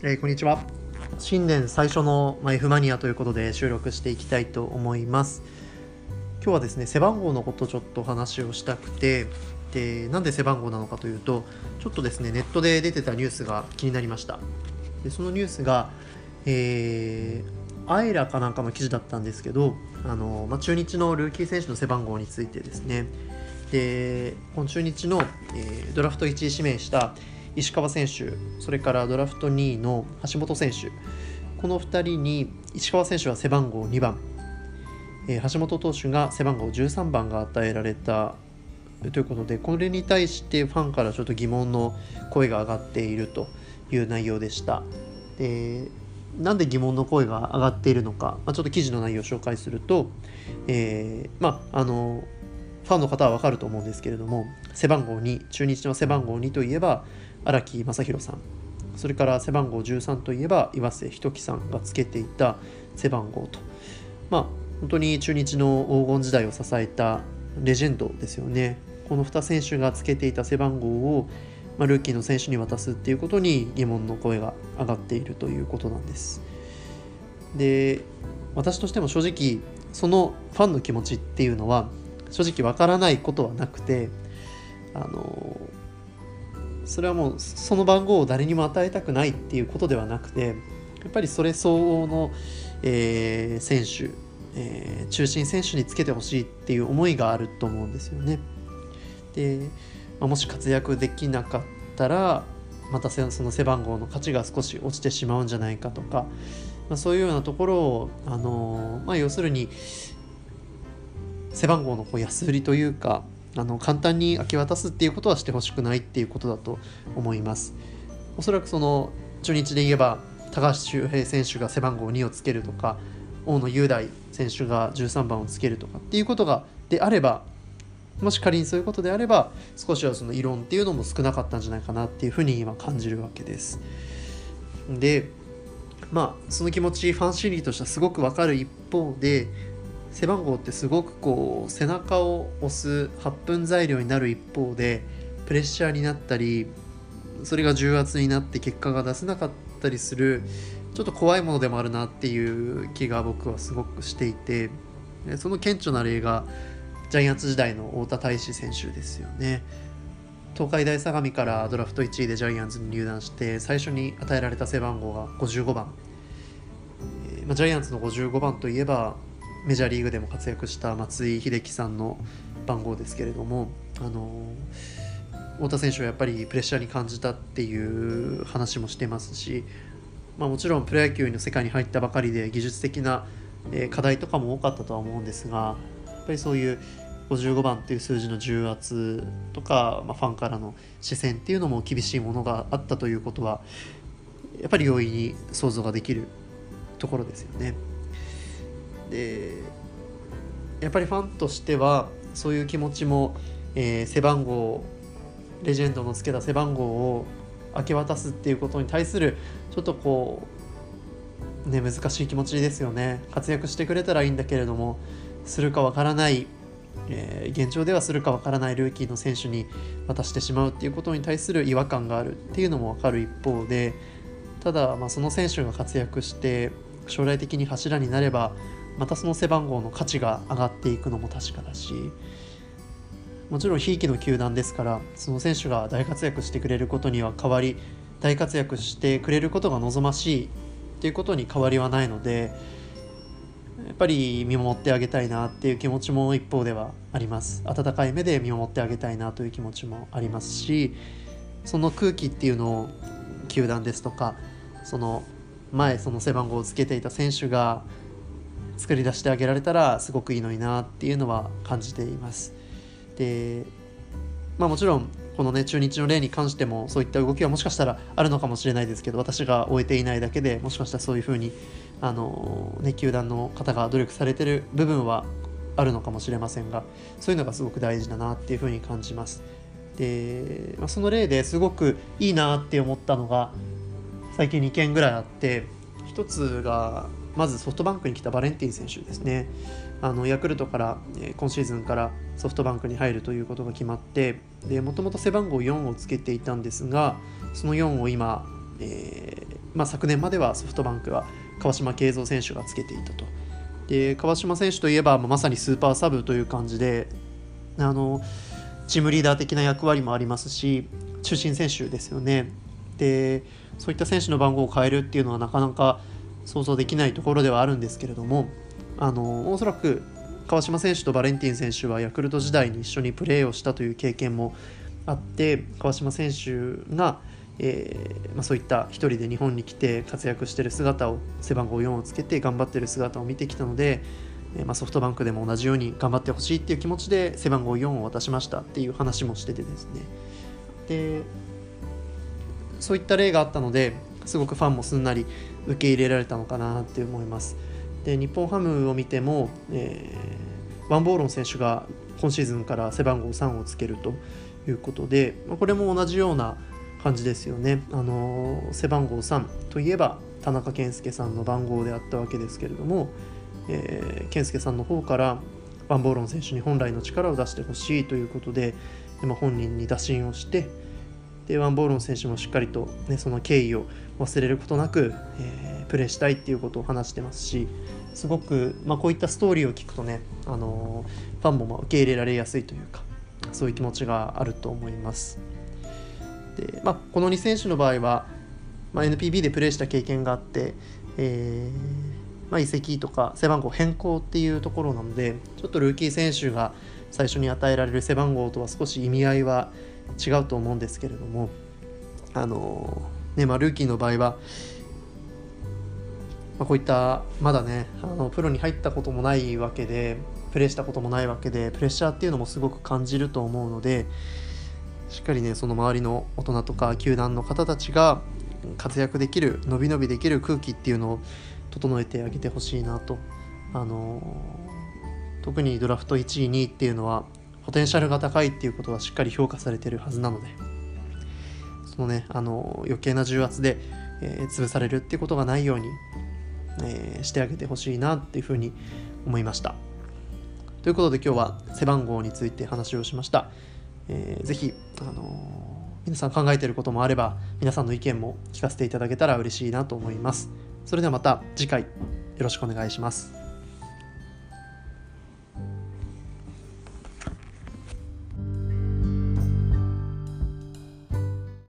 えー、こんにちは。新年最初の、ま、F マニアということで収録していきたいと思います。今日はですね背番号のことちょっとお話をしたくてでなんで背番号なのかというとちょっとですねネットで出てたニュースが気になりました。でそのニュースがえー、アイラかなんかの記事だったんですけどあの、まあ、中日のルーキー選手の背番号についてですね。でこの中日の、えー、ドラフト1位指名した石川選手それからドラフト2位の橋本選手この2人に石川選手は背番号2番、えー、橋本投手が背番号13番が与えられたということでこれに対してファンからちょっと疑問の声が上がっているという内容でした。でなんで疑問の声が上がっているのか、まあ、ちょっと記事の内容を紹介すると、えー、まああのファンの方は分かると思うんですけれども背番号2中日の背番号2といえば荒木正弘さん。それから背番号13といえば岩瀬仁樹さんがつけていた背番号と。まあ本当に中日の黄金時代を支えたレジェンドですよね。この2選手がつけていた背番号をまあ、ルーキーの選手に渡すっていうことに疑問の声が上がっているということなんです。で私としても正直そのファンの気持ちっていうのは正直わからないことはなくてあのそれはもうその番号を誰にも与えたくないっていうことではなくてやっぱりそれ相応の、えー、選手、えー、中心選手につけてほしいっていう思いがあると思うんですよね。でまあ、もし活躍できなかったらまたその背番号の価値が少し落ちてしまうんじゃないかとか、まあ、そういうようなところを、あのまあ、要するに背番号のこう安売りというかあの簡単に明け渡すっていうことはしてほしくないっていうことだと思います。おそらくその中日で言えば高橋周平選手が背番号2をつけるとか大野雄大選手が13番をつけるとかっていうことがであればもし仮にそういうことであれば少しはその異論っていうのも少なかったんじゃないかなっていうふうに今感じるわけです。でまあその気持ちファン心理としてはすごくわかる一方で背番号ってすごくこう背中を押す発奮材料になる一方でプレッシャーになったりそれが重圧になって結果が出せなかったりするちょっと怖いものでもあるなっていう気が僕はすごくしていてその顕著な例がジャイアンツ時代の太田大志選手ですよね。東海大相模からドラフト1位でジャイアンツに入団して最初に与えられた背番号が55番、まあ、ジャイアンツの55番といえばメジャーリーグでも活躍した松井秀喜さんの番号ですけれども、あの、太田選手はやっぱりプレッシャーに感じたっていう話もしてますし、まあ、もちろんプロ野球の世界に入ったばかりで技術的な課題とかも多かったとは思うんですがやっぱりそういう55番っていう数字の重圧とか、まあ、ファンからの視線っていうのも厳しいものがあったということはやっぱり容易に想像ができるところですよね。でやっぱりファンとしてはそういう気持ちも、えー、背番号レジェンドのつけた背番号を明け渡すっていうことに対するちょっとこうね難しい気持ちですよね。活躍してくれたらいいんだけれどもするかわからない、えー、現状ではするかわからないルーキーの選手に渡してしまうっていうことに対する違和感があるっていうのも分かる一方でただ、まあ、その選手が活躍して将来的に柱になればまたその背番号の価値が上がっていくのも確かだしもちろんひいきの球団ですからその選手が大活躍してくれることには変わり大活躍してくれることが望ましいっていうことに変わりはないのでやっぱり見守ってあげたいなっていう気持ちも一方ではあります。温かい目で見守ってあげたいなという気持ちもありますしその空気っていうのを球団ですとかその前その背番号をつけていた選手が作り出してあげられたらすごくいいのになっていうのは感じていますでまあもちろんこのね中日の例に関してもそういった動きはもしかしたらあるのかもしれないですけど私が終えていないだけでもしかしたらそういうふうにあの、ね、球団の方が努力されてる部分はあるのかもしれませんがそういうのがすごく大事だなっていうふうに感じます。で、まあ、その例ですごくいいなって思ったのが最近2件ぐらいあって1つがまずソフトバンクに来たバレンティン選手ですねあのヤクルトから、え今シーズンからソフトバンクに入るということが決まってもともと背番号4をつけていたんですがその4を今、えーまあ、昨年まではソフトバンクは川島慶三選手がつけていたと。で川島選手といえば、まさにスーパーサブという感じであのチームリーダー的な役割もありますし中心選手ですよね。でそういった選手の番号を変えるっていうのはなかなか想像できないところではあるんですけれどもあのおそらく川島選手とバレンティン選手はヤクルト時代に一緒にプレーをしたという経験もあって川島選手が、えー、まあ、そういった一人で日本に来て活躍している姿を背番号4をつけて頑張っている姿を見てきたので、えー、まあ、ソフトバンクでも同じように頑張ってほしいっていう気持ちで背番号4を渡しましたっていう話もしててですね。でそういった例があったのですごくファンもすんなり受け入れられたのかなって思います。で日本ハムを見ても、えー、ワンボーロン選手が今シーズンから背番号3をつけるということでこれも同じような感じですよね。あの背番号3といえば田中健介さんの番号であったわけですけれども、えー、健介さんの方からワンボーロン選手に本来の力を出してほしいということで、まあ、本人に打診をしてでワンボーロン選手もしっかりと、ね、その敬意を忘れることなく、えー、プレーしたいっていうことを話してますしすごく、まあ、こういったストーリーを聞くとね、あのー、ファンもま受け入れられやすいというかそういう気持ちがあると思います。でまあ、この2選手の場合は、まあ、NPB でプレーした経験があって、えー、まあ、移籍とか背番号変更っていうところなのでちょっとルーキー選手が最初に与えられる背番号とは少し意味合いは違うと思うんですけれどもあのねまあ、ルーキーの場合は、まあ、こういったまだねあのプロに入ったこともないわけでプレーしたこともないわけでプレッシャーっていうのもすごく感じると思うのでしっかりねその周りの大人とか球団の方たちが活躍できる伸び伸びできる空気っていうのを整えてあげてほしいなと。あの特にドラフト1位2位っていうのはポテンシャルが高いっていうことはしっかり評価されてるはずなのでそのねあの余計な重圧で、えー、潰されるっていうことがないように、えー、してあげてほしいなっていうふうに思いました。ということで今日は背番号について話をしました、えー、ぜひ、あの皆さん考えてることもあれば皆さんの意見も聞かせていただけたら嬉しいなと思います。それではまた次回よろしくお願いします。